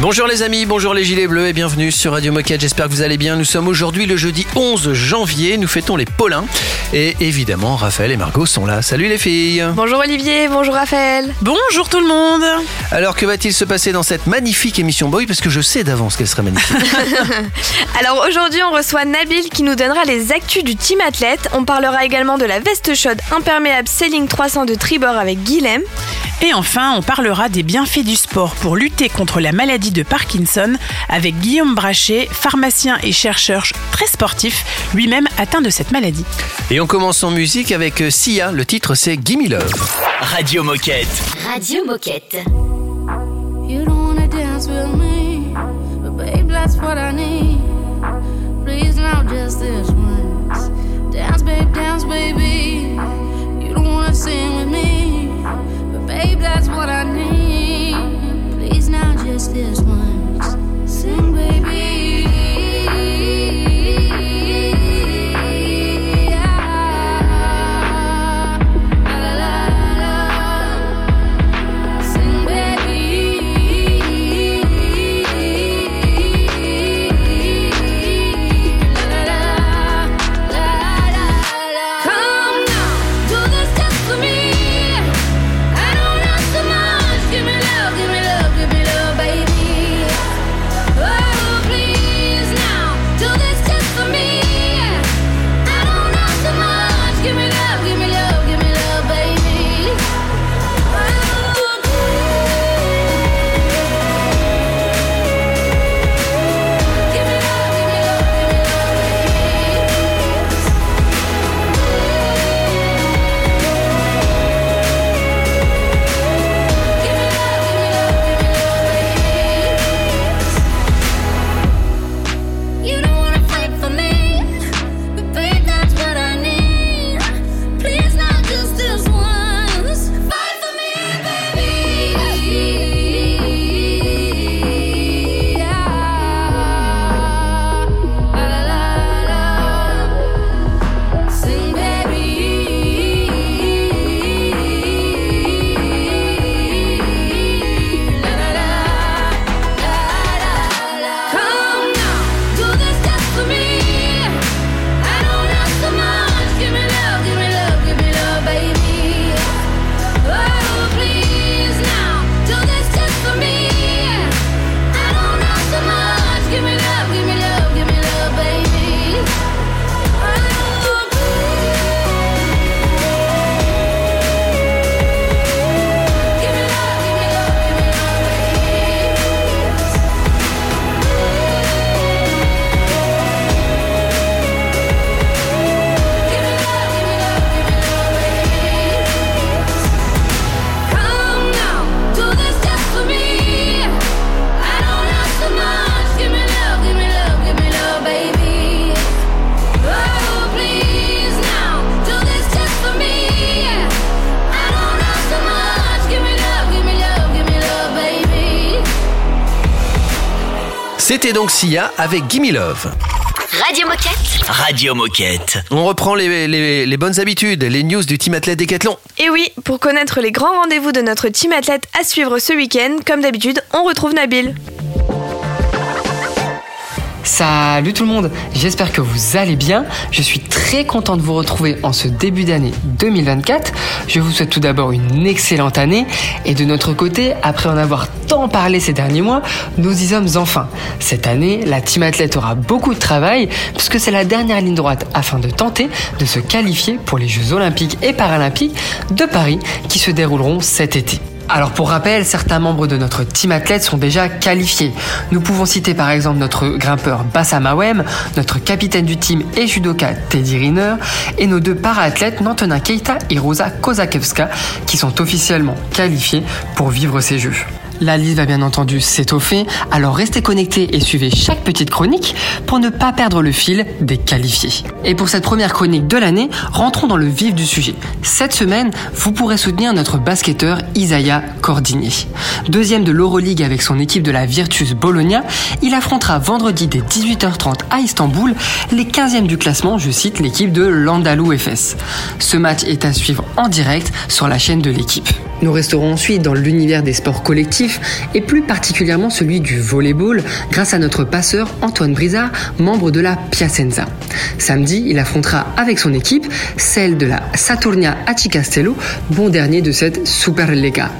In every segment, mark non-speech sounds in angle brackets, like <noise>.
Bonjour les amis, bonjour les gilets bleus et bienvenue sur Radio Moquette. J'espère que vous allez bien. Nous sommes aujourd'hui le jeudi 11 janvier. Nous fêtons les Paulins. Et évidemment, Raphaël et Margot sont là. Salut les filles. Bonjour Olivier, bonjour Raphaël. Bonjour tout le monde. Alors que va-t-il se passer dans cette magnifique émission Boy? Parce que je sais d'avance qu'elle sera magnifique. <laughs> Alors aujourd'hui, on reçoit Nabil qui nous donnera les actus du team athlète. On parlera également de la veste chaude imperméable Selling 300 de Tribord avec Guilhem. Et enfin, on parlera des bienfaits du sport pour lutter contre la maladie de Parkinson avec Guillaume Brachet, pharmacien et chercheur très sportif, lui-même atteint de cette maladie. Et on commence en musique avec Sia. Le titre c'est Gimme Love. Radio Moquette. Radio Moquette. You don't wanna dance with me, but babe, that's what I need. Please now, just this once. Dance, babe, dance, baby. You don't wanna sing with me, that's what I need. Please now, just this C'était donc Sia avec Gimme Love. Radio Moquette. Radio Moquette. On reprend les, les- les bonnes habitudes, les news du team athlète Décathlon. Et oui, pour connaître les grands rendez-vous de notre team athlète à suivre ce week-end, comme d'habitude, on retrouve Nabil. Salut tout le monde, j'espère que vous allez bien. Je suis très content de vous retrouver en ce début d'année 2024. Je vous souhaite tout d'abord une excellente année et de notre côté, après en avoir tant parlé ces derniers mois, nous y sommes enfin. Cette année, la team athlète aura beaucoup de travail puisque c'est la dernière ligne droite afin de tenter de se qualifier pour les Jeux olympiques et paralympiques de Paris qui se dérouleront cet été. Alors pour rappel, certains membres de notre team athlète sont déjà qualifiés. Nous pouvons citer par exemple notre grimpeur Bassam Awem, notre capitaine du team et judoka Teddy Riner, et nos deux para-athlètes Keita et Rosa Kozakewska qui sont officiellement qualifiés pour vivre ces Jeux. La liste va bien entendu s'étoffer, alors restez connectés et suivez chaque petite chronique pour ne pas perdre le fil des qualifiés. Et pour cette première chronique de l'année, rentrons dans le vif du sujet. Cette semaine, vous pourrez soutenir notre basketteur Isaiah Cordigné. Deuxième de l'Euroleague avec son équipe de la Virtus Bologna, il affrontera vendredi dès 18h30 à Istanbul les 15e du classement, je cite l'équipe de Landalou FS. Ce match est à suivre en direct sur la chaîne de l'équipe. Nous resterons ensuite dans l'univers des sports collectifs et plus particulièrement celui du volleyball grâce à notre passeur Antoine Brizard, membre de la Piacenza. Samedi, il affrontera avec son équipe celle de la Saturnia Acicastello, bon dernier de cette Superlega.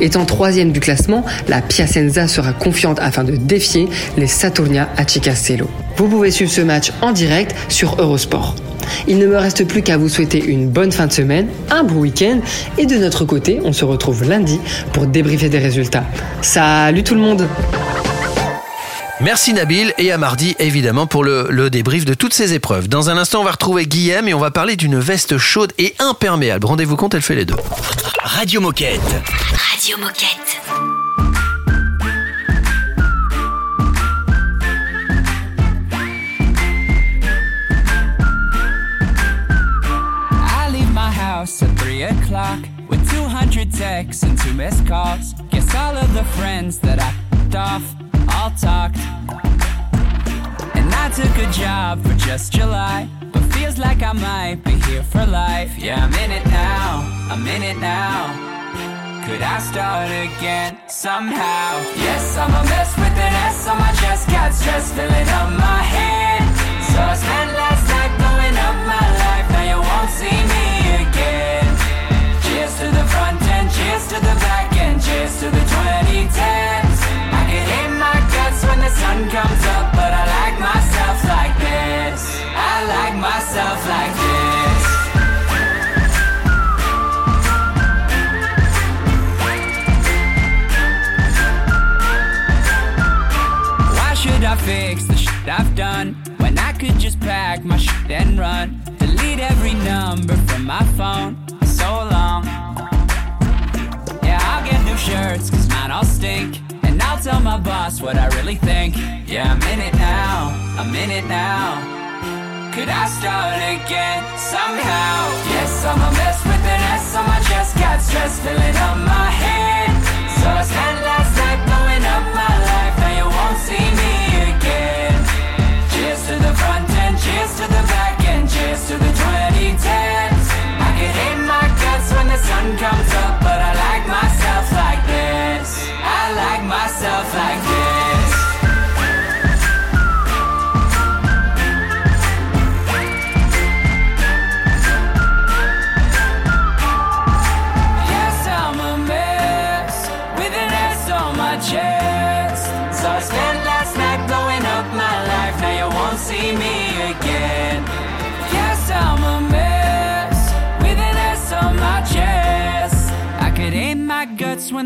Étant troisième du classement, la Piacenza sera confiante afin de défier les Saturnia Acicastello. Vous pouvez suivre ce match en direct sur Eurosport. Il ne me reste plus qu'à vous souhaiter une bonne fin de semaine, un bon week-end et de notre côté, on se retrouve lundi pour débriefer des résultats. Salut tout le monde Merci Nabil et à mardi évidemment pour le, le débrief de toutes ces épreuves. Dans un instant, on va retrouver Guillaume et on va parler d'une veste chaude et imperméable. Rendez-vous compte, elle fait les deux. Radio Moquette. Radio Moquette. House at 3 o'clock with 200 texts and two missed calls. Guess all of the friends that I f***ed off all talked. And I took a job for just July, but feels like I might be here for life. Yeah, I'm in it now, I'm in it now. Could I start again somehow? Yes, I'm a mess with an S on my chest, got stress filling up my head. So I spent last night blowing up my life, now you won't see me again. Cheers to the front end, cheers to the back end, cheers to the 2010s. I can hate my guts when the sun comes up, but I like myself like this. I like myself like this. Why should I fix the shit I've done pack my shit and run? Delete every number from my phone. So long. Yeah, I'll get new shirts, cause mine all stink. And I'll tell my boss what I really think. Yeah, I'm in it now. I'm in it now. Could I start again somehow? Yes, I'm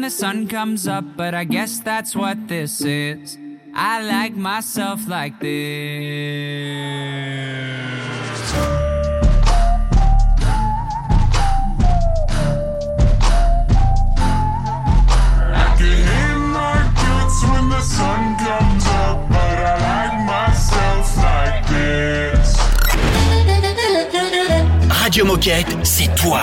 the sun comes up, but I guess that's what this is. I like myself like this. I can hit my guts when the sun comes up, but I like myself like this. Radio Moquette, c'est toi.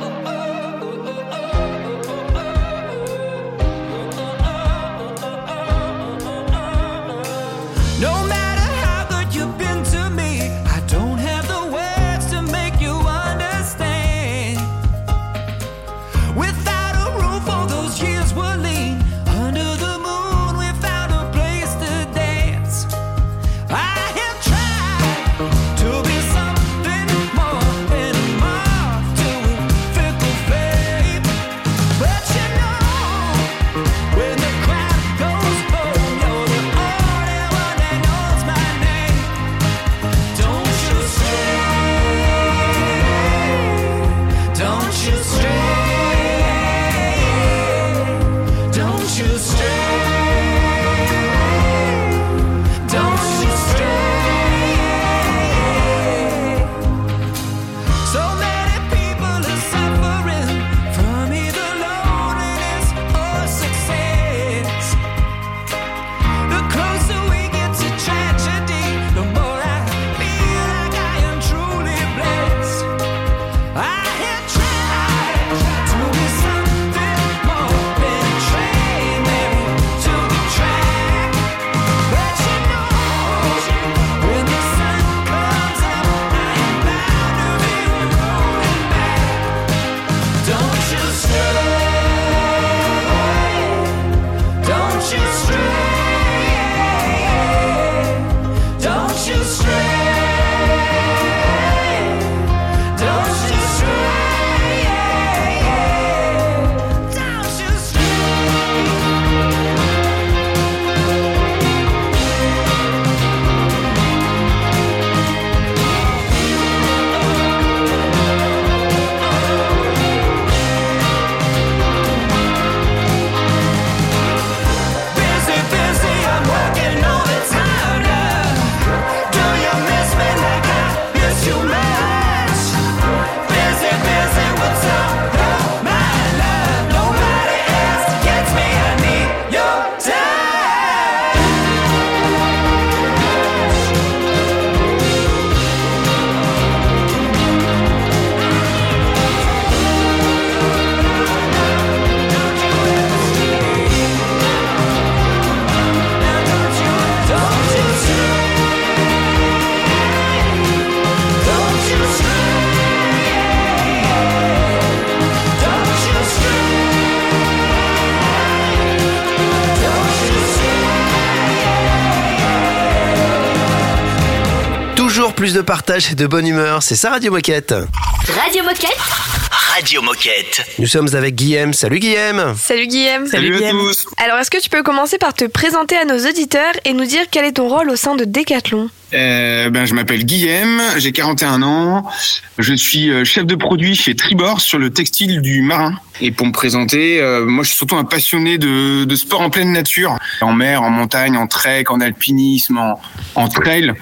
Plus de partage et de bonne humeur. C'est ça Radio Moquette. Radio Moquette. Radio Moquette. Nous sommes avec Guillaume. Salut Guillaume. Salut Guillaume. Salut, Guillaume. Alors, est-ce que tu peux commencer par te présenter à nos auditeurs et nous dire quel est ton rôle au sein de Decathlon? Euh, ben, je m'appelle Guillaume, j'ai 41 ans, je suis euh, chef de produit chez Tribord sur le textile du marin. Et pour me présenter, euh, moi je suis surtout un passionné de, de sport en pleine nature, en mer, en montagne, en trek, en alpinisme, en, en trail.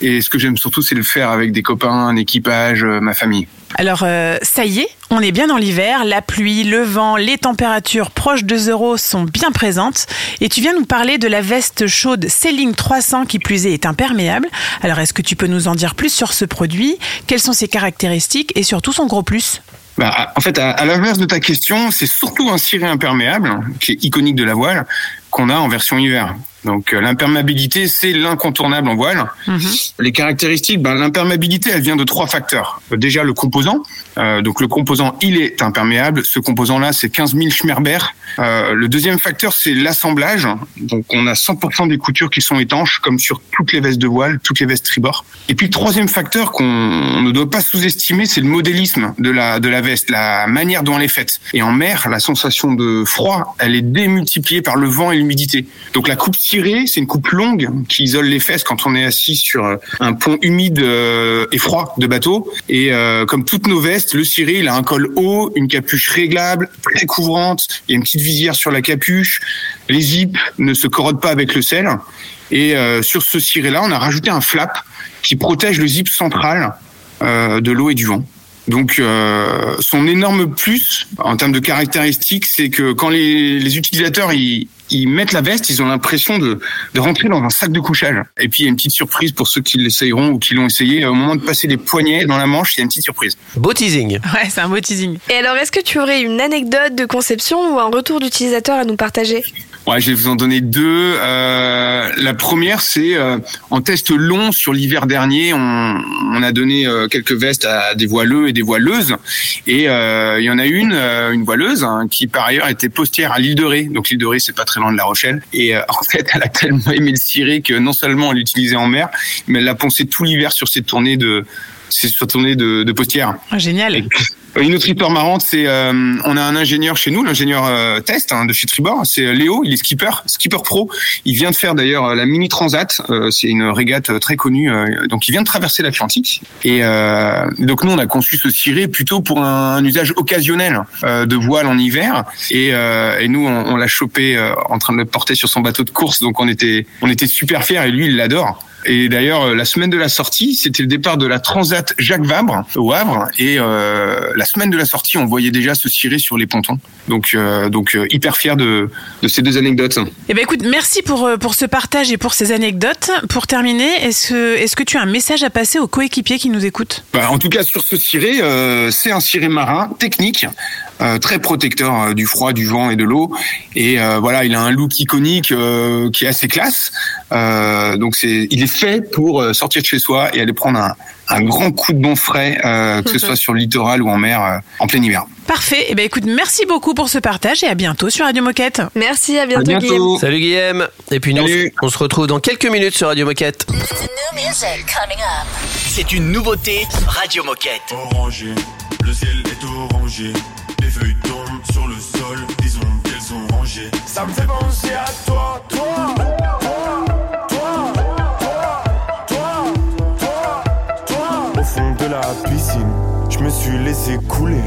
Et ce que j'aime surtout, c'est le faire avec des copains, un équipage, euh, ma famille. Alors, euh, ça y est, on est bien dans l'hiver. La pluie, le vent, les températures proches de zéro sont bien présentes. Et tu viens nous parler de la veste chaude Ceiling 300 qui plus est est imperméable. Alors, est-ce que tu peux nous en dire plus sur ce produit? Quelles sont ses caractéristiques et surtout son gros plus? Bah, en fait, à, à l'inverse de ta question, c'est surtout un ciré imperméable, qui est iconique de la voile, qu'on a en version hiver. Donc euh, l'imperméabilité, c'est l'incontournable en voile. Les caractéristiques, ben, l'imperméabilité, elle vient de trois facteurs. Euh, Déjà le composant. Euh, donc le composant, il est imperméable. Ce composant-là, c'est 15 000 Schmerber. Euh, le deuxième facteur, c'est l'assemblage. Donc on a 100% des coutures qui sont étanches, comme sur toutes les vestes de voile, toutes les vestes tribord. Et puis le troisième facteur qu'on ne doit pas sous-estimer, c'est le modélisme de la de la veste, la manière dont elle est faite. Et en mer, la sensation de froid, elle est démultipliée par le vent et l'humidité. Donc la coupe c'est une coupe longue qui isole les fesses quand on est assis sur euh, un pont humide euh, et froid de bateau. Et euh, comme toutes nos vestes, le ciré, il a un col haut, une capuche réglable, très couvrante. Il y a une petite visière sur la capuche. Les zips ne se corrodent pas avec le sel. Et sur ce ciré-là, on a rajouté un flap qui protège le zip central de l'eau et du vent. Donc, son énorme plus en termes de caractéristiques, c'est que quand les, les utilisateurs ils, ils mettent la veste, ils ont l'impression de, de rentrer dans un sac de couchage. Et puis, il y a une petite surprise pour ceux qui l'essayeront ou qui l'ont essayé. Au moment de passer les poignets dans la manche, il y a une petite surprise. Beau teasing. Ouais, c'est un beau teasing. Et alors, est-ce que tu aurais une anecdote de conception ou un retour d'utilisateur à nous partager? Ouais, je vais vous en donner deux. Euh, la première, c'est euh, en test long sur l'hiver dernier, on, on a donné euh, quelques vestes à des voileux et des voileuses, et euh, il y en a une, euh, une voileuse, hein, qui par ailleurs était postière à l'île de Ré. Donc l'île de Ré, c'est pas très loin de La Rochelle. Et euh, <laughs> en fait, elle a tellement aimé le ciré que non seulement elle l'utilisait en mer, mais elle l'a poncé tout l'hiver sur ses tournées de ses tournées de, de postière. Ah, génial. Une autre histoire marrante, c'est euh, on a un ingénieur chez nous, l'ingénieur euh, test hein, de chez Tribord, c'est Léo, il est skipper, skipper pro. Il vient de faire d'ailleurs la mini transat, euh, c'est une régate euh, très connue. euh, donc il vient de traverser l'Atlantique. Et euh, donc nous on a conçu ce ciré plutôt pour un, usage occasionnel euh, de voile en hiver. Et, euh, et nous on, on l'a chopé euh, en train de le porter sur son bateau de course, donc on était on était super fiers et lui il l'adore. Et d'ailleurs, euh, la semaine de la sortie, c'était le départ de la Transat Jacques Vabre au Havre. Et euh, la semaine de la sortie, on voyait déjà se cirer sur les pontons. Donc, euh, donc hyper fier de, de ces deux anecdotes. Eh ben écoute, merci pour, pour ce partage et pour ces anecdotes. Pour terminer, est-ce que, est-ce que tu as un message à passer aux coéquipiers qui nous écoutent? Bah, en tout cas, sur ce ciré, euh, c'est un ciré marin technique. Euh, très protecteur euh, du froid, du vent et de l'eau. Et euh, voilà, il a un look iconique euh, qui est assez classe. Euh, donc c'est, il est fait pour sortir de chez soi et aller prendre un, un grand coup de bon frais, euh, que ce <laughs> soit sur le littoral ou en mer, euh, en plein hiver. Parfait. Eh ben écoute, merci beaucoup pour ce partage et à bientôt sur Radio Moquette. Merci, à À bientôt. Guillaume. Salut Guillaume. Et puis nous, on se- Salut. on se retrouve dans quelques minutes sur Radio Moquette. C'est une nouveauté Radio Moquette. Orangé, le ciel est orangé. Les feuilles tombent sur le sol, disons qu'elles sont rangées. Ça me fait penser à toi, toi, toi, toi, toi, toi, toi. Au fond de la piscine, je me suis laissé couler.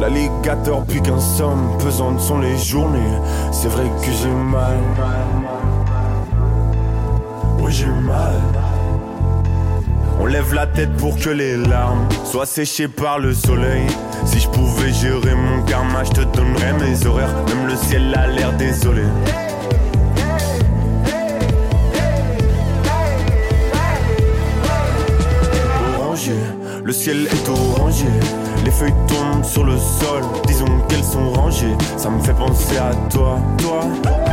L'alligator pique un somme, pesantes sont les journées. C'est vrai que j'ai mal. Oui, j'ai mal. On lève la tête pour que les larmes soient séchées par le soleil. Si je pouvais gérer mon karma, je te donnerais mes horaires. Même le ciel a l'air désolé. Orangé, le ciel est orangé. Les feuilles tombent sur le sol, disons qu'elles sont rangées. Ça me fait penser à toi, toi, toi, toi,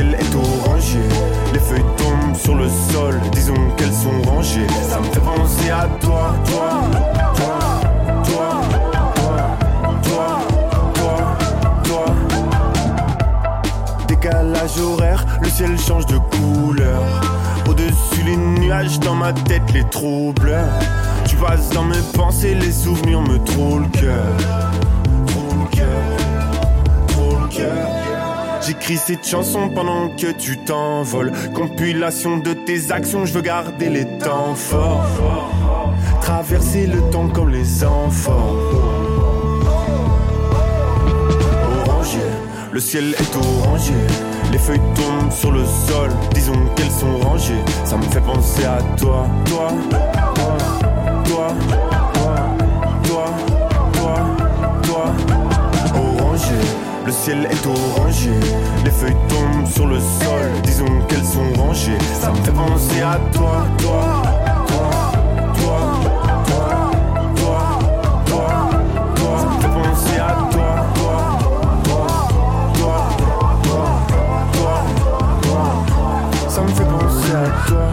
ciel est orangé. Les feuilles tombent sur le sol, disons qu'elles sont rangées. Ça me fait penser à toi, toi, toi, toi, toi, toi, toi, toi. Dès Le ciel change de couleur. Au-dessus les nuages, dans ma tête les troubles. Tu passes dans mes pensées, les souvenirs me trouvent le cœur. Trop le cœur, trop cœur. J'écris cette chanson pendant que tu t'envoles. Compilation de tes actions, je veux garder les temps forts. Traverser le temps comme les enfants. Orangé, le ciel est orangé. Les feuilles tombent sur le sol, disons qu'elles sont rangées. Ça me fait penser à toi, toi, toi, toi, toi, ciel est orangé. Les feuilles tombent sur le sol, disons qu'elles sont rangées. Ça me fait penser à toi, toi, toi, toi, toi, toi, toi, toi. Ça me fait penser à toi,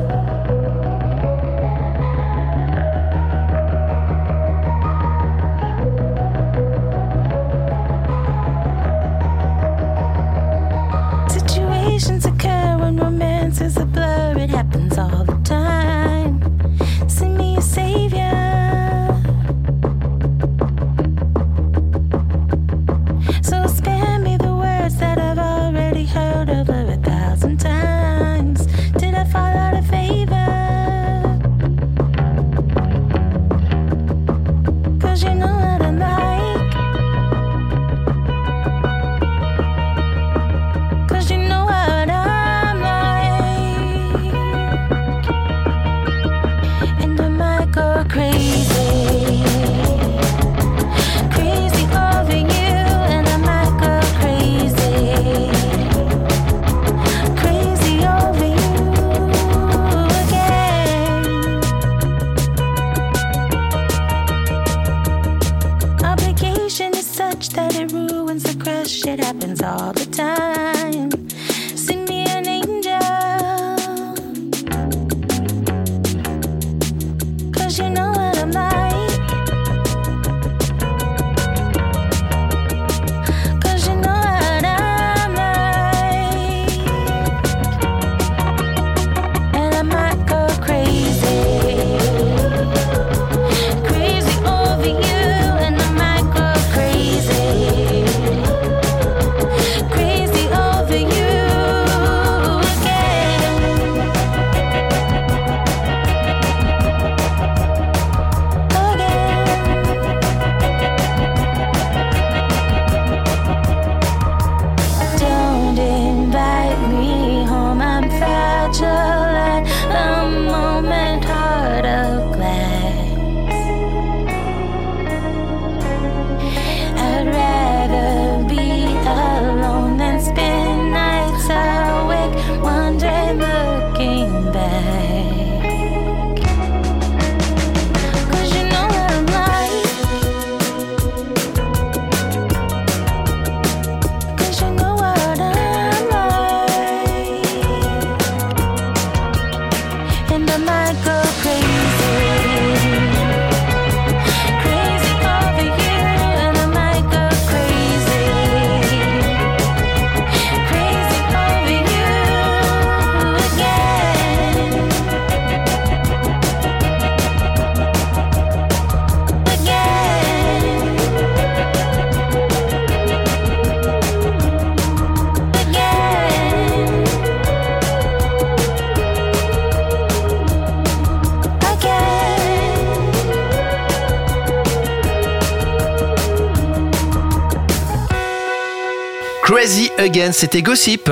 C'était Gossip.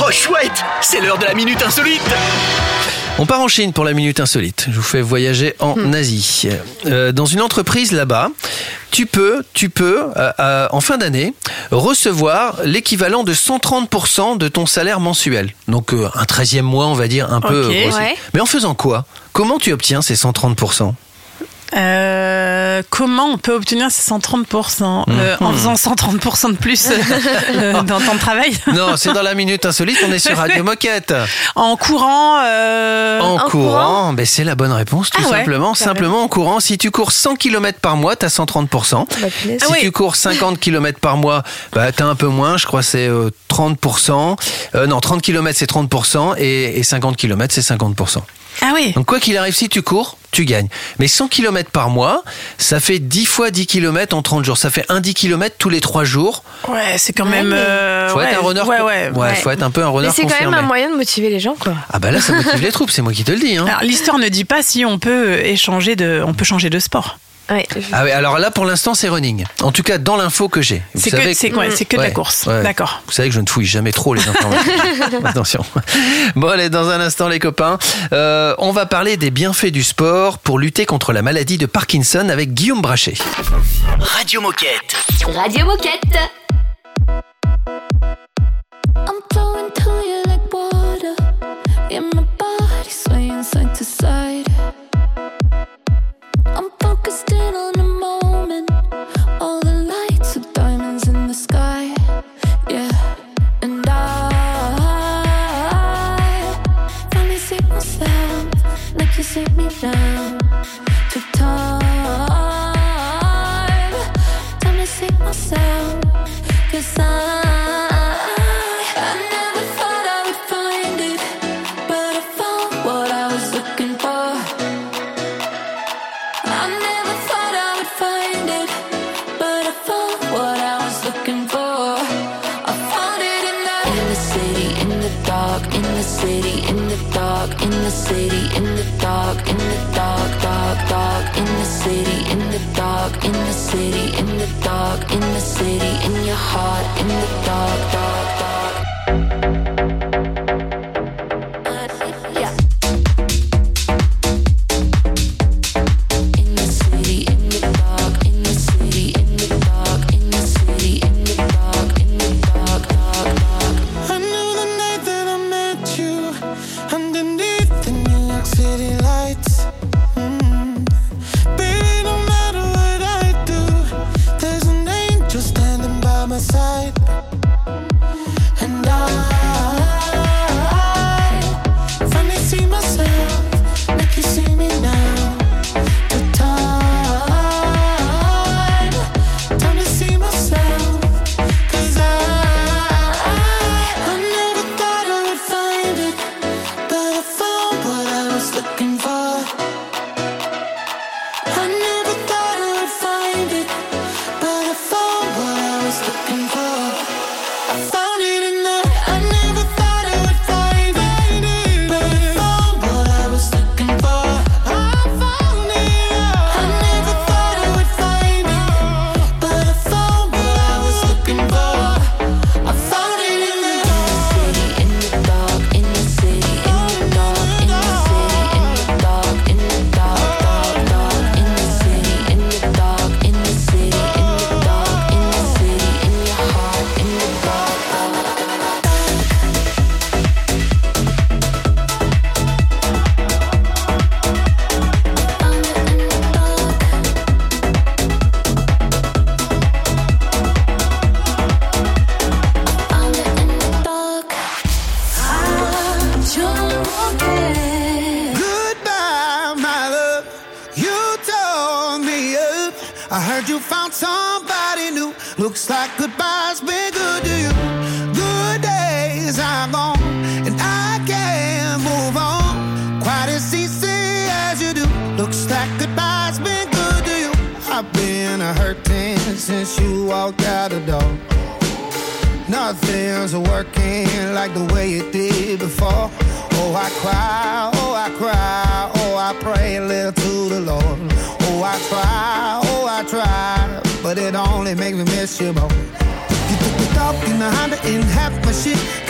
Oh chouette C'est l'heure de la minute insolite On part en Chine pour la minute insolite. Je vous fais voyager en Asie. Euh, dans une entreprise là-bas, tu peux, tu peux, euh, euh, en fin d'année, recevoir l'équivalent de 130% de ton salaire mensuel. Donc euh, un 13e mois, on va dire, un peu. Ouais. Mais en faisant quoi? Comment tu obtiens ces 130% Euh, comment on peut obtenir ces 130% euh, en Mhm. faisant 130% de plus <laughs> euh, dans temps de travail? Non, c'est dans la minute insolite, on est sur Radio Moquette. En courant euh, En, courant, ben c'est la bonne réponse, tout Ah simplement. Simplement en courant. Si tu cours 100 km par mois, t'as 130%. Bah, punaise. Si Ah oui. tu cours 50 km par mois, bah, t'as un peu moins, je crois que c'est euh, 30%. Euh, non, 30 km c'est 30% et, et 50 km c'est 50%. Ah oui. Donc quoi qu'il arrive, si tu cours, tu gagnes. Mais 100 km par mois, ça fait 10 fois 10 km en 30 jours. Ça fait un 10 km tous les 3 jours. Ouais, c'est quand même. euh, Faut ouais, être un runner. Ouais, ouais. ouais, faut être un peu un runner Mais c'est quand même un moyen de motiver les gens, quoi. Ah bah là, ça motive les troupes, c'est moi qui te le dis. Hein. Alors l'histoire ne dit pas si on peut échanger de, on peut changer de sport. Ouais. Ah oui, alors là pour l'instant c'est running. En tout cas dans l'info que j'ai. Vous C'est que, ouais, que de la course. ouais. D'accord. Vous savez que je ne fouille jamais trop les informations. <laughs> Attention. Bon allez, dans un instant les copains, euh, on va parler des bienfaits du sport pour lutter contre la maladie de Parkinson avec Guillaume Brachet. Radio Moquette. Radio Moquette.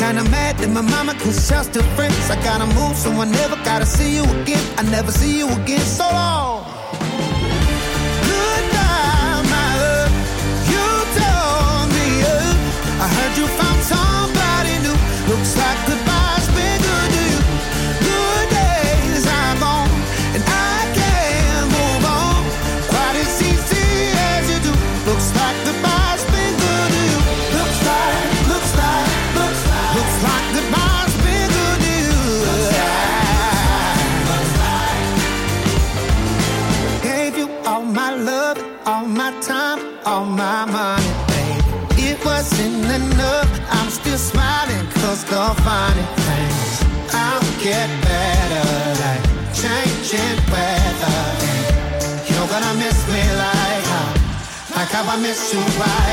Kinda mad that my mama cause y'all still friends. I gotta move, so I never gotta see you again. I never see you again, so long. surprise.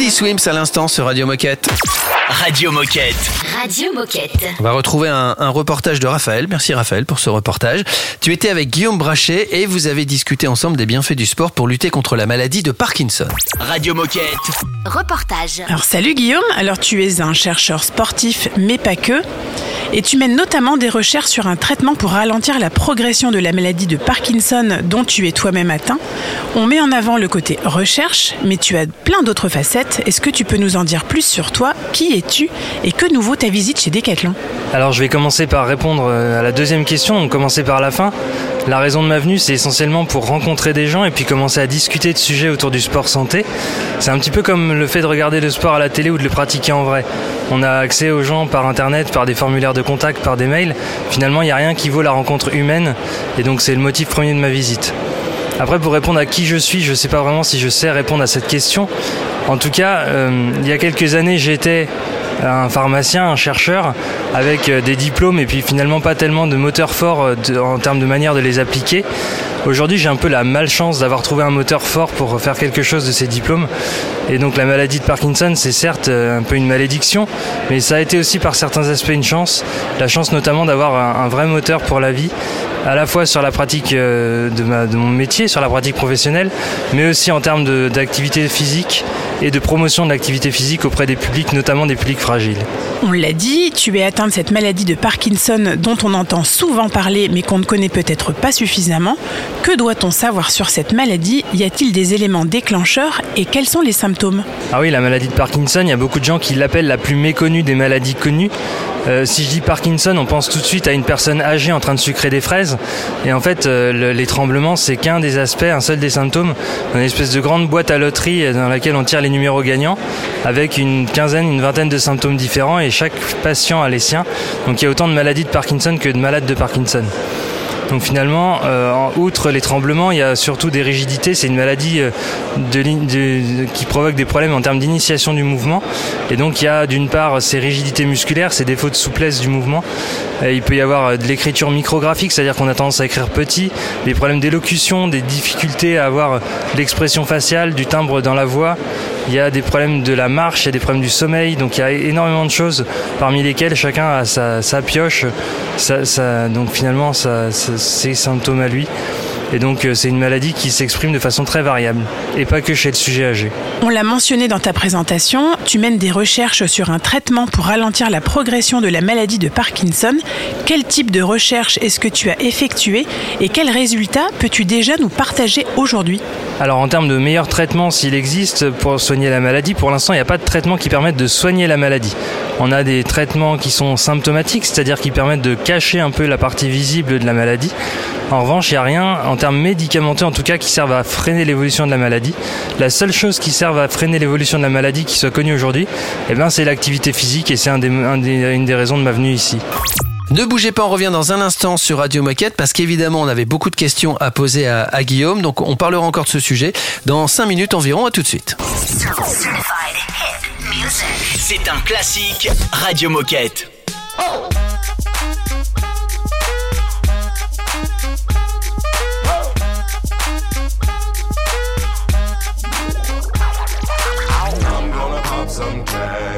Teddy Swims à l'instant sur Radio Moquette. Radio Moquette. Radio Moquette. On va retrouver un, un reportage de Raphaël. Merci Raphaël pour ce reportage. Tu étais avec Guillaume Brachet et vous avez discuté ensemble des bienfaits du sport pour lutter contre la maladie de Parkinson. Radio Moquette. Reportage. Alors salut Guillaume, alors tu es un chercheur sportif mais pas que, et tu mènes notamment des recherches sur un traitement pour ralentir la progression de la maladie de Parkinson dont tu es toi-même atteint. On met en avant le côté recherche, mais tu as plein d'autres facettes. Est-ce que tu peux nous en dire plus sur toi? Qui Et que nouveau ta visite chez Decathlon Alors je vais commencer par répondre euh, à la deuxième question, donc commencer par la fin. La raison de ma venue, c'est essentiellement pour rencontrer des gens et puis commencer à discuter de sujets autour du sport santé. C'est un petit peu comme le fait de regarder le sport à la télé ou de le pratiquer en vrai. On a accès aux gens par internet, par des formulaires de contact, par des mails. Finalement, il n'y a rien qui vaut la rencontre humaine et donc c'est le motif premier de ma visite. Après, pour répondre à qui je suis, je ne sais pas vraiment si je sais répondre à cette question. En tout cas, euh, il y a quelques années, j'étais un pharmacien, un chercheur, avec euh, des diplômes et puis finalement pas tellement de moteur fort euh, en termes de manière de les appliquer. Aujourd'hui, j'ai un peu la malchance d'avoir trouvé un moteur fort pour faire quelque chose de ces diplômes. Et donc la maladie de Parkinson, c'est certes euh, un peu une malédiction, mais ça a été aussi par certains aspects une chance. La chance notamment d'avoir un, vrai moteur pour la vie, à la fois sur la pratique euh, de, de mon métier, sur la pratique professionnelle, mais aussi en termes d'activité physique et de promotion de l'activité physique auprès des publics, notamment des publics fragiles. On l'a dit, tu es atteint de cette maladie de Parkinson dont on entend souvent parler mais qu'on ne connaît peut-être pas suffisamment. Que doit-on savoir sur cette maladie? Y a-t-il des éléments déclencheurs et quels sont les symptômes Ah oui, la maladie de Parkinson, il y a beaucoup de gens qui l'appellent la plus méconnue des maladies connues. Euh, si je dis Parkinson, on pense tout de suite à une personne âgée en train de sucrer des fraises. Et en fait, euh, le- les tremblements, c'est qu'un des aspects, un seul des symptômes. Une espèce de grande boîte à loterie euh, dans laquelle on tire les numéros gagnants, avec une quinzaine, une vingtaine de symptômes différents, et chaque patient a les siens. Donc il y a autant de maladies de Parkinson que de malades de Parkinson. Donc finalement, euh, en outre les tremblements, il y a surtout des rigidités. C'est une maladie euh, qui provoque des problèmes en termes d'initiation du mouvement. Et donc il y a d'une part ces rigidités musculaires, ces défauts de souplesse du mouvement. Il peut y avoir euh, de l'écriture micrographique, c'est-à-dire qu'on a tendance à écrire petit, des problèmes d'élocution, des difficultés à avoir l'expression faciale, du timbre dans la voix. Il y a des problèmes de la marche, il y a des problèmes du sommeil. Donc il y a énormément de choses parmi lesquelles chacun a sa, pioche. donc finalement, ses symptômes à lui. Et donc euh, c'est une maladie qui s'exprime de façon très variable. Et pas que chez le sujet âgé. On l'a mentionné dans ta présentation, tu mènes des recherches sur un traitement pour ralentir la progression de la maladie de Parkinson. Quel type de recherche est-ce que tu as effectué et quels résultats peux-tu déjà nous partager aujourd'hui? Alors en termes de meilleurs traitements, s'il existe pour soigner la maladie, pour l'instant il n'y a pas de traitement qui permette de soigner la maladie. On a des traitements qui sont symptomatiques, c'est-à-dire qui permettent de cacher un peu la partie visible de la maladie. En revanche, il n'y a rien en termes médicamenteux en tout cas qui servent à freiner l'évolution de la maladie. La seule chose qui serve à freiner l'évolution de la maladie qui soit connue aujourd'hui, eh ben, c'est l'activité physique et c'est une des raisons de ma venue ici. Ne bougez pas, on revient dans un instant sur Radio Moquette parce qu'évidemment on avait beaucoup de questions à poser à, à Guillaume, donc on parlera encore de ce sujet dans 5 minutes environ, à tout de suite. C'est un classique Radio Moquette. I'm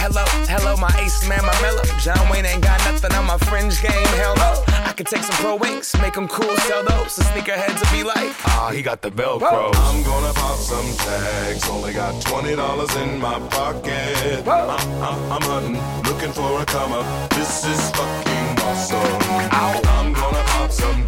Hello, hello, my ace man, my mellow. John Wayne ain't got nothing on my fringe game. Hell no. I could take some pro wings, make them cool, sell those. The sneakerheads will be like, ah, he got the Velcro. I'm gonna pop some tags. Only got twenty dollars in my pocket. I'm, I'm, I'm hunting, looking for a come up. This is fucking awesome. I'm gonna pop some tags. Only got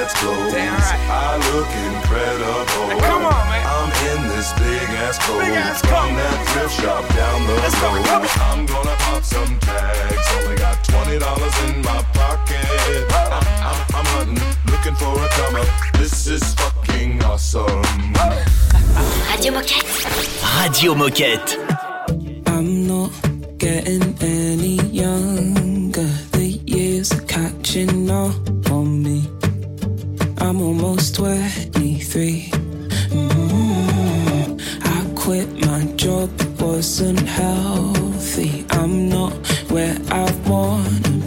granddad's clothes. I look incredible. come on, man. I'm in this big ass coat Big ass from coat. that thrift shop down the Let's road. come on. I'm gonna pop some tags. Only got twenty dollars in my pocket. I'm, I'm, I'm hunting, looking for a come up. This is fucking awesome. Radio Moquette. Radio Moquette. I'm not getting any younger. The years are catching up on me. I'm almost 23. Mm, I quit my job, it wasn't healthy. I'm not where I wanna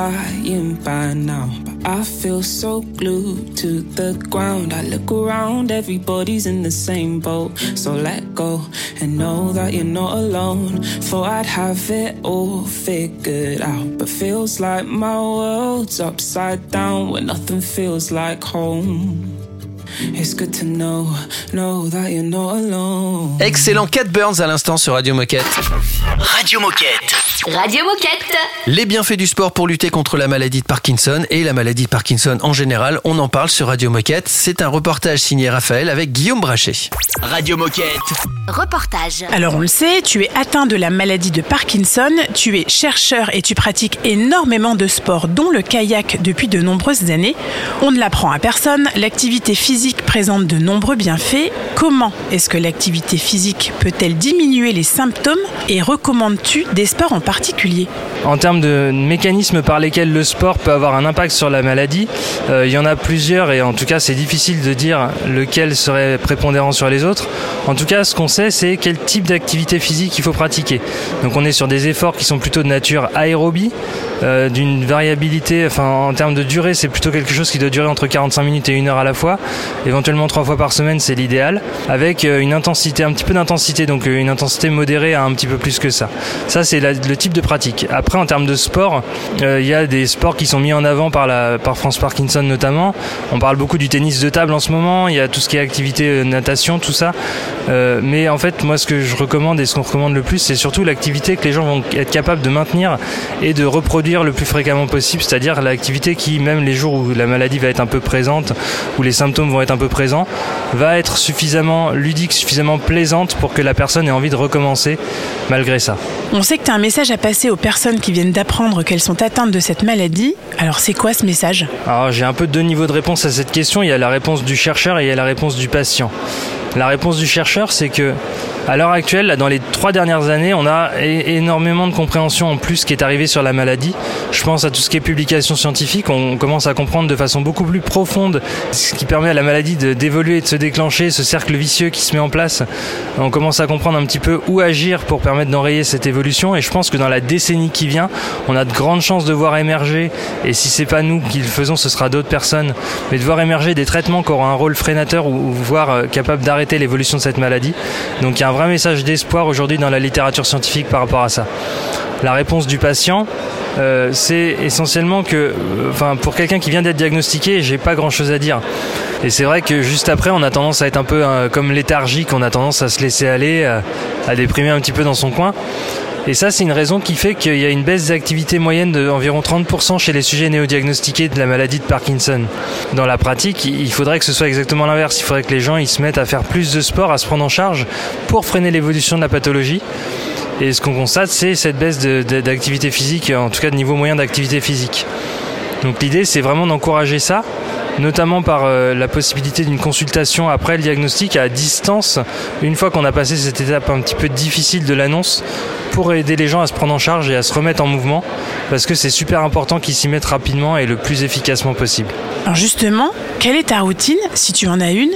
flying by now. But I feel so glued to the ground. I look around, everybody's in the same boat. So let go and know that you're not alone. Thought I'd have it all figured out. But feels like my world's upside down when nothing feels like home. Excellent Cat Burns à l'instant sur Radio Moquette. Radio Moquette. Radio Moquette. Les bienfaits du sport pour lutter contre la maladie de Parkinson et la maladie de Parkinson en général, on en parle sur Radio Moquette. C'est un reportage signé Raphaël avec Guillaume Brachet. Radio Moquette. Reportage. Alors on le sait, tu es atteint de la maladie de Parkinson, tu es chercheur et tu pratiques énormément de sports, dont le kayak depuis de nombreuses années. On ne l'apprend à personne, l'activité physique présente de nombreux bienfaits. Comment est-ce que l'activité physique peut-elle diminuer les symptômes et recommandes-tu des sports en particulier? En termes de mécanismes par lesquels le sport peut avoir un impact sur la maladie, euh, il y en a plusieurs et en tout cas c'est difficile de dire lequel serait prépondérant sur les autres. En tout cas ce qu'on sait c'est quel type d'activité physique il faut pratiquer. Donc on est sur des efforts qui sont plutôt de nature aérobie, euh, d'une variabilité, enfin en termes de durée c'est plutôt quelque chose qui doit durer entre 45 minutes et une heure à la fois. Éventuellement trois fois par semaine c'est l'idéal, avec euh, une intensité, un petit peu d'intensité, donc euh, une intensité modérée à un petit peu plus que ça. Ça c'est le type de pratique. Après en termes de sport, il y a des sports qui sont mis en avant par, la, par France Parkinson notamment. On parle beaucoup du tennis de table en ce moment, il y a tout ce qui est activité natation, tout ça. Mais en fait moi ce que je recommande et ce qu'on recommande le plus c'est surtout l'activité que les gens vont être capables de maintenir et de reproduire le plus fréquemment possible, c'est-à-dire l'activité qui même les jours où la maladie va être un peu présente, où les symptômes vont être un peu présents, va être suffisamment ludique, suffisamment plaisante pour que la personne ait envie de recommencer malgré ça. On sait que tu as un message à passer aux personnes qui viennent d'apprendre qu'elles sont atteintes de cette maladie. Alors c'est quoi ce message? Alors j'ai un peu deux niveaux de réponse à cette question. Il y a la réponse du chercheur et il y a la réponse du patient. La réponse du chercheur, c'est que à l'heure actuelle, dans les trois dernières années, on a énormément de compréhension en plus qui est arrivé sur la maladie. Je pense à tout ce qui est publication scientifique. On commence à comprendre de façon beaucoup plus profonde ce qui permet à la maladie d'évoluer et de se déclencher, ce cercle vicieux qui se met en place. On commence à comprendre un petit peu où agir pour permettre d'enrayer cette évolution. Et je pense que dans la décennie qui vient, on a de grandes chances de voir émerger, et si c'est pas nous qui le faisons, ce sera d'autres personnes, mais de voir émerger des traitements qui auront un rôle freinateur ou, ou voire euh, capable d'arrêter l'évolution de cette maladie. Donc il y a un vrai message d'espoir aujourd'hui dans la littérature scientifique par rapport à ça. La réponse du patient, euh, c'est essentiellement que, euh, enfin, pour quelqu'un qui vient d'être diagnostiqué, j'ai pas grand chose à dire. Et c'est vrai que juste après, on a tendance à être un peu euh, comme léthargique, on a tendance à se laisser aller, à déprimer un petit peu dans son coin. Et ça, c'est une raison qui fait qu'il y a une baisse d'activité moyenne d'environ 30% chez les sujets néodiagnostiqués de la maladie de Parkinson. Dans la pratique, il faudrait que ce soit exactement l'inverse. Il faudrait que les gens se mettent à faire plus de sport, à se prendre en charge pour freiner l'évolution de la pathologie. Et ce qu'on constate, c'est cette baisse d'activité physique, en tout cas de niveau moyen d'activité physique. Donc l'idée, c'est vraiment d'encourager ça, notamment par euh, la possibilité d'une consultation après le diagnostic à distance, une fois qu'on a passé cette étape un petit peu difficile de l'annonce, pour aider les gens à se prendre en charge et à se remettre en mouvement, parce que c'est super important qu'ils s'y mettent rapidement et le plus efficacement possible. Alors justement, quelle est ta routine, si tu en as une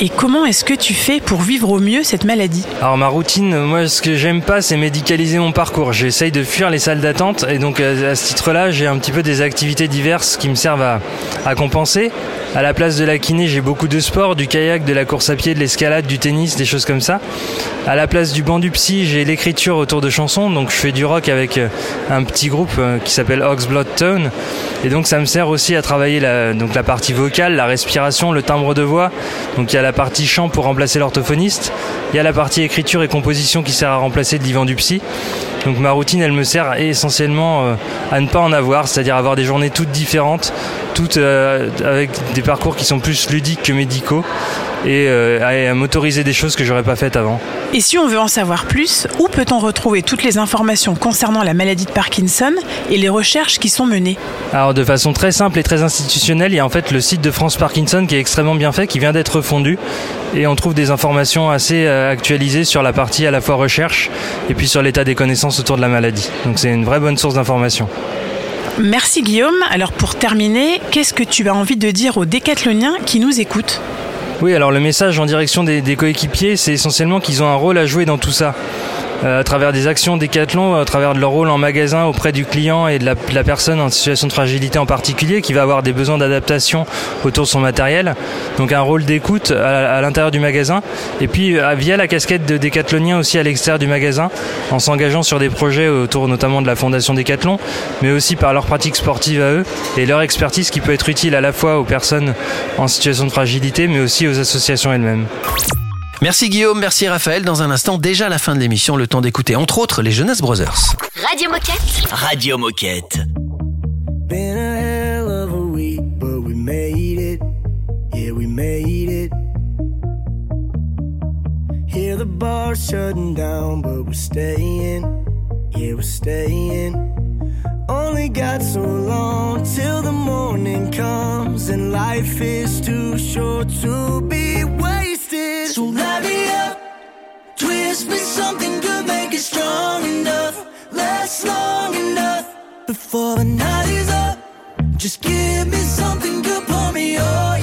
Et comment est-ce que tu fais pour vivre au mieux cette maladie? Alors ma routine, moi ce que j'aime pas c'est médicaliser mon parcours. J'essaye de fuir les salles d'attente et donc à, ce titre-là j'ai un petit peu des activités diverses qui me servent à, à compenser. À la place de la kiné j'ai beaucoup de sport, du kayak, de la course à pied, de l'escalade, du tennis, des choses comme ça. À la place du banc du psy j'ai l'écriture autour de chansons, donc je fais du rock avec euh, un petit groupe euh, qui s'appelle Oxblood Tone. Et donc ça me sert aussi à travailler la, donc la partie vocale, la respiration, le timbre de voix. Donc il y a la partie chant pour remplacer l'orthophoniste. Il y a la partie écriture et composition qui sert à remplacer le divan du psy. Donc ma routine, elle me sert essentiellement euh, à ne pas en avoir, c'est-à-dire avoir des journées toutes différentes, toutes avec des parcours qui sont plus ludiques que médicaux et euh, à, à m'autoriser des choses que j'aurais pas faites avant. Et si on veut en savoir plus, où peut-on retrouver toutes les informations concernant la maladie de Parkinson et les recherches qui sont menées? Alors de façon très simple et très institutionnelle, il y a en fait le site de France Parkinson qui est extrêmement bien fait, qui vient d'être refondu et on trouve des informations assez euh, actualisées sur la partie à la fois recherche et puis sur l'état des connaissances autour de la maladie. Donc c'est une vraie bonne source d'information. Merci Guillaume. Alors pour terminer, qu'est-ce que tu as envie de dire aux décathloniens qui nous écoutent? Oui, alors le message en direction des, des coéquipiers, c'est essentiellement qu'ils ont un rôle à jouer dans tout ça. Euh, à travers des actions Decathlon, à travers de leur rôle en magasin auprès du client et de la, personne en situation de fragilité en particulier qui va avoir des besoins d'adaptation autour de son matériel. Donc un rôle d'écoute à, à l'intérieur du magasin et puis euh, via la casquette de décathlonien aussi à l'extérieur du magasin en s'engageant sur des projets autour notamment de la fondation Decathlon mais aussi par leur pratique sportive à eux et leur expertise qui peut être utile à la fois aux personnes en situation de fragilité mais aussi aux associations elles-mêmes. Merci Guillaume, merci Raphaël. Dans un instant, déjà la fin de l'émission, le temps d'écouter entre autres les Jonas Brothers. Radio Moquette. Radio Moquette. Been a hell of a week, but we made it. Yeah, we made it. Hear the bar shutting down, but we're staying. Yeah, we're staying. Only got so long till the morning comes, and life is too short to be wasted. So light me up, twist me something good, make it strong enough, last long enough before the night is up. Just give me something good, pour me all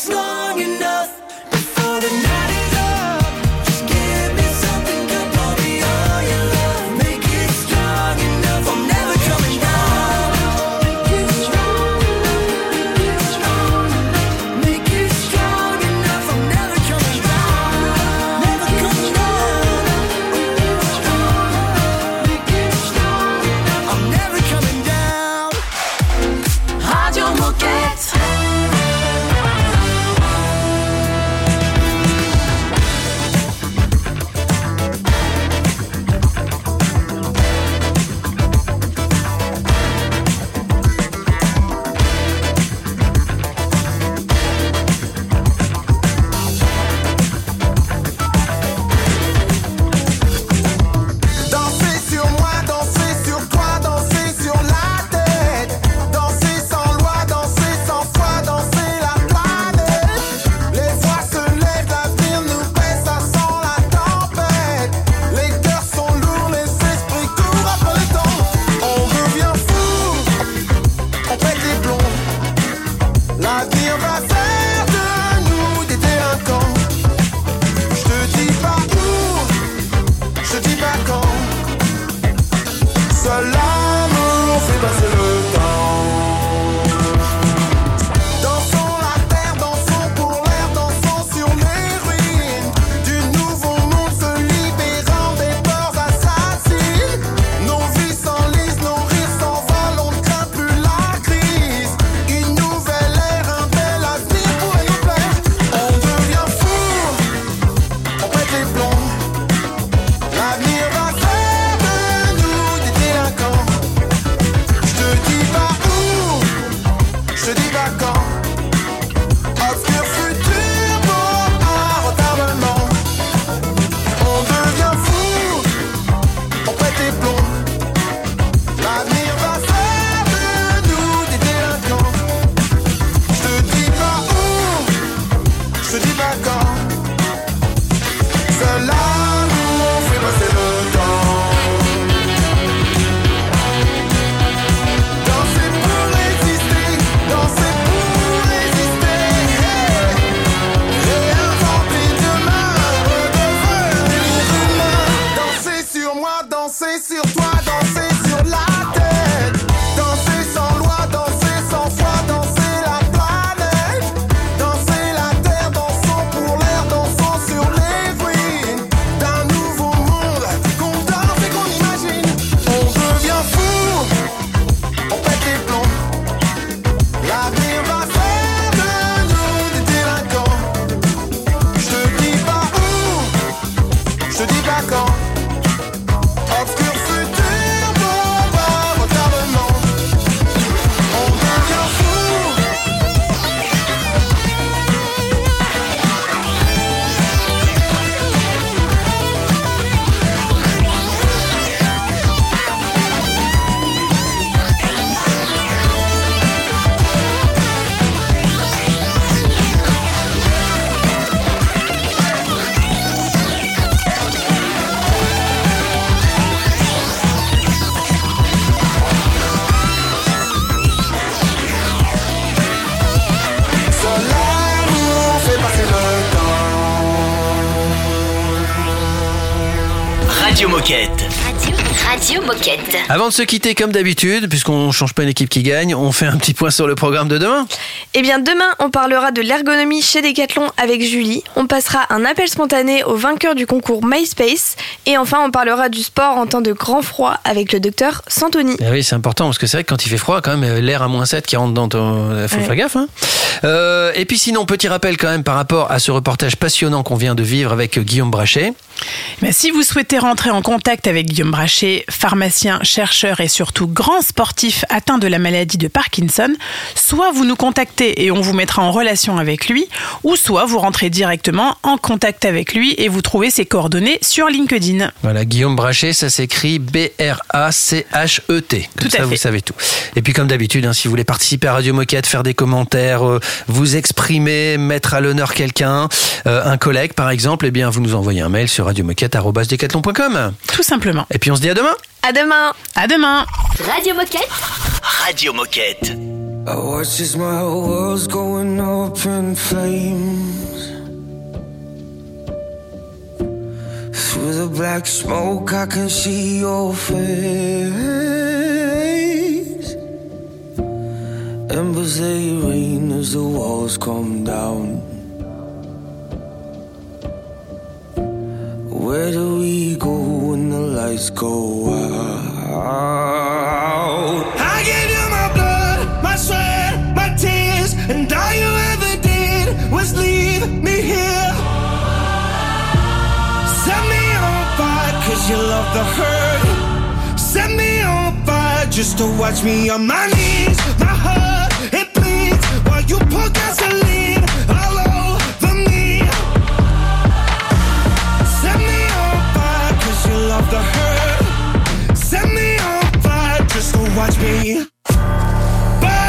last long enough Radio Moquette. Radio, Radio Moquette. Avant de se quitter, comme d'habitude, puisqu'on change pas une équipe qui gagne, on fait un petit point sur le programme de demain. Eh bien, demain, on parlera de l'ergonomie chez Decathlon avec Julie. On passera un appel spontané au vainqueur du concours MySpace. Et enfin, on parlera du sport en temps de grand froid avec le docteur Santoni. Eh oui, c'est important parce que c'est vrai que quand il fait froid, quand même, euh, l'air à moins 7 qui rentre dans ton. Faut Ouais. faire gaffe. Hein. Euh, et puis sinon, petit rappel quand même par rapport à ce reportage passionnant qu'on vient de vivre avec euh, Guillaume Brachet. Mais si vous souhaitez rentrer en contact avec Guillaume Brachet, pharmacien, chercheur et surtout grand sportif atteint de la maladie de Parkinson, soit vous nous contactez et on vous mettra en relation avec lui, ou soit vous rentrez directement en contact avec lui et vous trouvez ses coordonnées sur LinkedIn. Voilà, Guillaume Brachet, ça s'écrit B-R-A-C-H-E-T. Comme Tout à ça, vous fait. savez tout. Et puis, comme d'habitude, hein, si vous voulez participer à Radio Moquette, faire des commentaires, euh, vous exprimer, mettre à l'honneur quelqu'un, euh, un collègue par exemple, eh bien, vous nous envoyez un mail sur radiomoquette.com. Tout simplement. Et puis, on se dit à demain. À demain. À demain. Radio Moquette. Radio Moquette. I watch as my world's going up in flames. Through the black smoke, I can see your face. Embers they rain as the walls come down. Where do we go when the lights go out? I gave you my blood, my sweat, my tears, and all you ever did was leave me here. Set me on fire, cause you love the hurt. Set me on fire just to watch me on my knees. My heart, it bleeds while you pour gasoline all over the hurt. Set me on fire just to watch me. burn.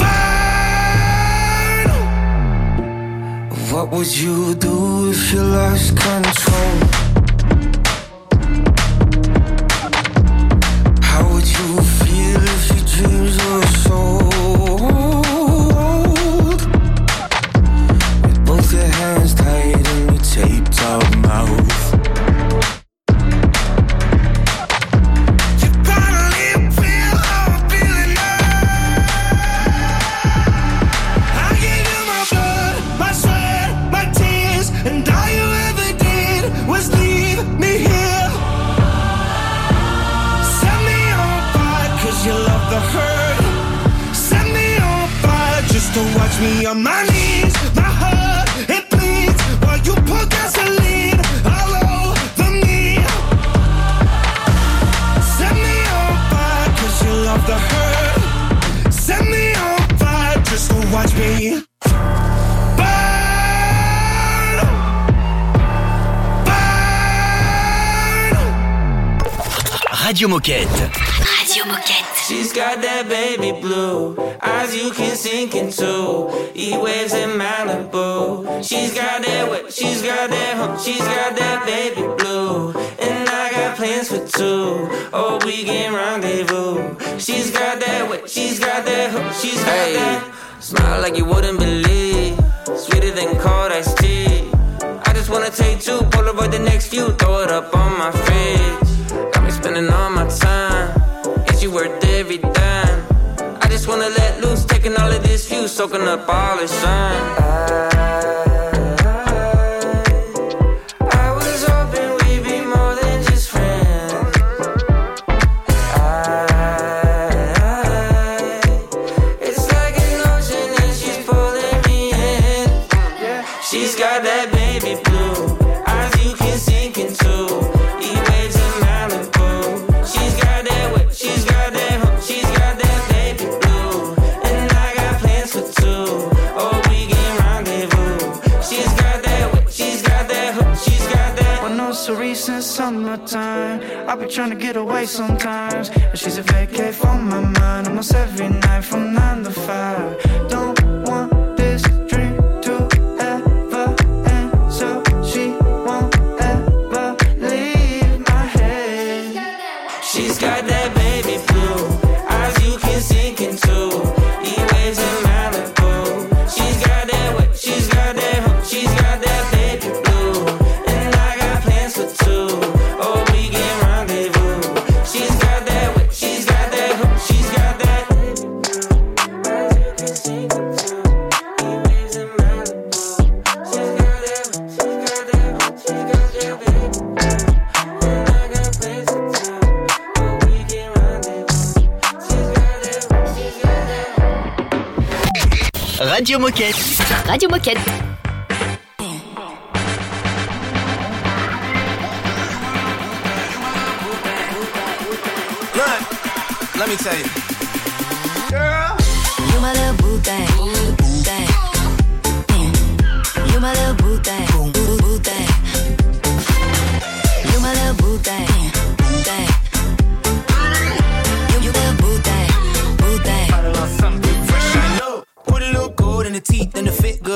Burn. What would you do if you lost control? Radio Moquette. Radio Moquette. She's got that baby blue eyes you can sink into. E waves in Malibu. She's got that wet, she's got that hump, she's got that baby blue. And I got plans for two. Oh, we can rendezvous. She's got that wet, she's got that hump, she's got Hey, that. smile like you wouldn't believe. Sweeter than cold iced tea. I just wanna take two, Polaroid the next few, throw it up on my fridge. Spending all my time. Is you worth every dime? I just wanna let loose, taking all of this view, soaking up all the sun. I I be trying to get away sometimes. But she's a vacate from my mind almost every night from nine to five. Don't Radio Moquette. Radio Moquette. Look, let me tell you. Girl. You my little boo thing,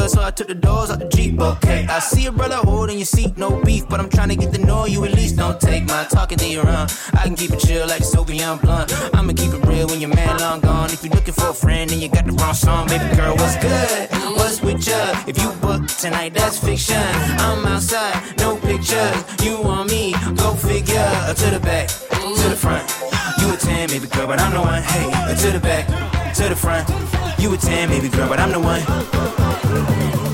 good, so I took the doors out the Jeep. Okay, I see a brother holding your seat, no beef, but I'm trying to get to know you at least. Don't take my talking to your own. I can keep it chill like Soviet blunt. I'ma keep it real when your man long gone. If you're looking for a friend and you got the wrong song, baby girl, what's good? What's with ya? If you book tonight, that's fiction. I'm outside, no pictures. You want me? Go figure. To the back, to the front. You a 10, baby girl, but I'm the one. Hey, to the back, to the front. You a 10, baby girl, but I'm the one. Thank you.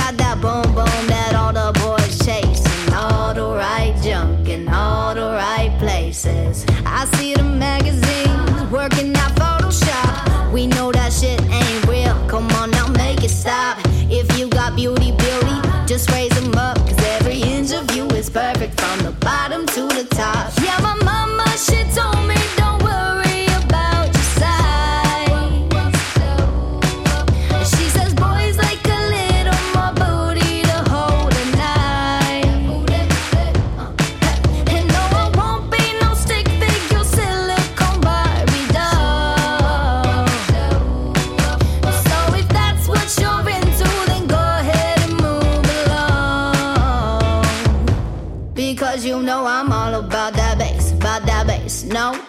Bye.